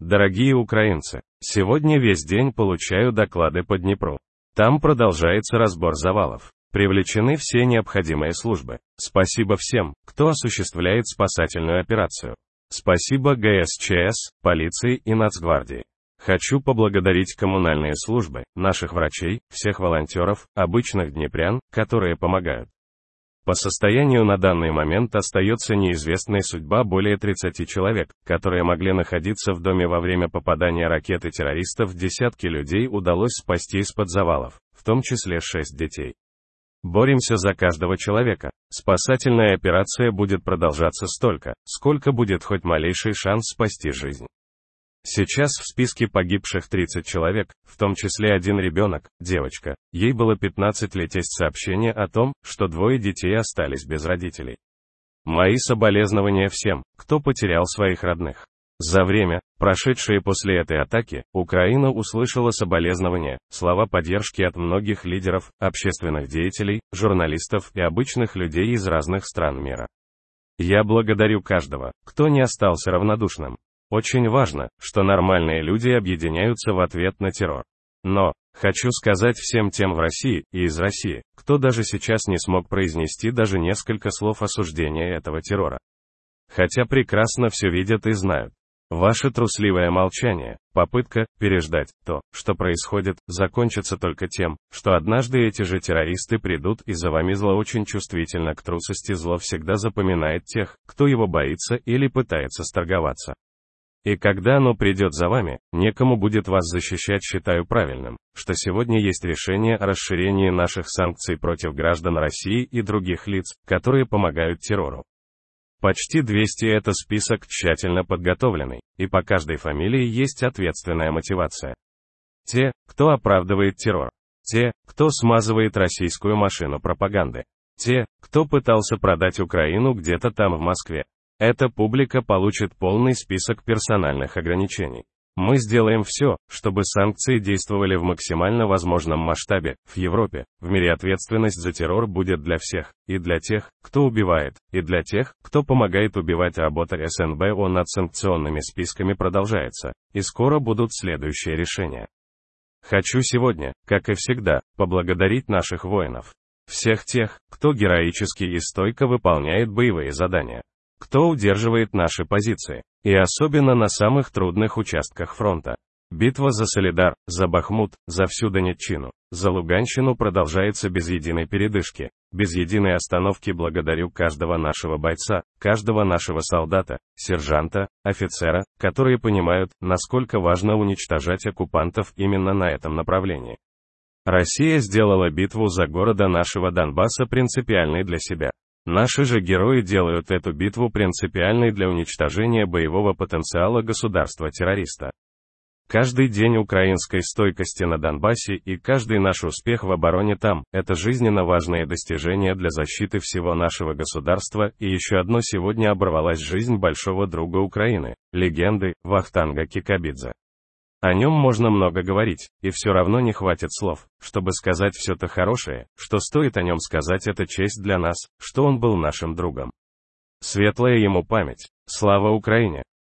Дорогие украинцы, сегодня весь день получаю доклады по Днепру. Там продолжается разбор завалов. Привлечены все необходимые службы. Спасибо всем, кто осуществляет спасательную операцию. Спасибо ГСЧС, полиции и Нацгвардии. Хочу поблагодарить коммунальные службы, наших врачей, всех волонтеров, обычных днепрян, которые помогают. По состоянию на данный момент остается неизвестной судьба более 30 человек, которые могли находиться в доме во время попадания ракеты террористов. Десятки людей удалось спасти из-под завалов, в том числе 6 детей. Боремся за каждого человека. Спасательная операция будет продолжаться столько, сколько будет хоть малейший шанс спасти жизнь. Сейчас в списке погибших 30 человек, в том числе один ребенок, девочка. Ей было 15 лет. Есть сообщение о том, что двое детей остались без родителей. Мои соболезнования всем, кто потерял своих родных. За время, прошедшее после этой атаки, Украина услышала соболезнования, слова поддержки от многих лидеров, общественных деятелей, журналистов и обычных людей из разных стран мира. Я благодарю каждого, кто не остался равнодушным. Очень важно, что нормальные люди объединяются в ответ на террор. Но, хочу сказать всем тем в России и из России, кто даже сейчас не смог произнести даже несколько слов осуждения этого террора. Хотя прекрасно все видят и знают. Ваше трусливое молчание, попытка переждать то, что происходит, закончится только тем, что однажды эти же террористы придут и за вами зло очень чувствительно к трусости зло всегда запоминает тех, кто его боится или пытается сторговаться. И когда оно придет за вами, некому будет вас защищать, считаю правильным, что сегодня есть решение о расширении наших санкций против граждан России и других лиц, которые помогают террору. Почти 200 это список тщательно подготовленный, и по каждой фамилии есть ответственная мотивация. Те, кто оправдывает террор. Те, кто смазывает российскую машину пропаганды. Те, кто пытался продать Украину где-то там в Москве. Эта публика получит полный список персональных ограничений. Мы сделаем все, чтобы санкции действовали в максимально возможном масштабе. В Европе, в мире ответственность за террор будет для всех, и для тех, кто убивает, и для тех, кто помогает убивать. Работа СНБО над санкционными списками продолжается, и скоро будут следующие решения. Хочу сегодня, как и всегда, поблагодарить наших воинов. Всех тех, кто героически и стойко выполняет боевые задания кто удерживает наши позиции, и особенно на самых трудных участках фронта. Битва за Солидар, за Бахмут, за всю Донеччину, за Луганщину продолжается без единой передышки, без единой остановки благодарю каждого нашего бойца, каждого нашего солдата, сержанта, офицера, которые понимают, насколько важно уничтожать оккупантов именно на этом направлении. Россия сделала битву за города нашего Донбасса принципиальной для себя. Наши же герои делают эту битву принципиальной для уничтожения боевого потенциала государства-террориста. Каждый день украинской стойкости на Донбассе и каждый наш успех в обороне там – это жизненно важные достижения для защиты всего нашего государства, и еще одно сегодня оборвалась жизнь большого друга Украины, легенды, Вахтанга Кикабидзе. О нем можно много говорить, и все равно не хватит слов, чтобы сказать все то хорошее, что стоит о нем сказать это честь для нас, что он был нашим другом. Светлая ему память. Слава Украине!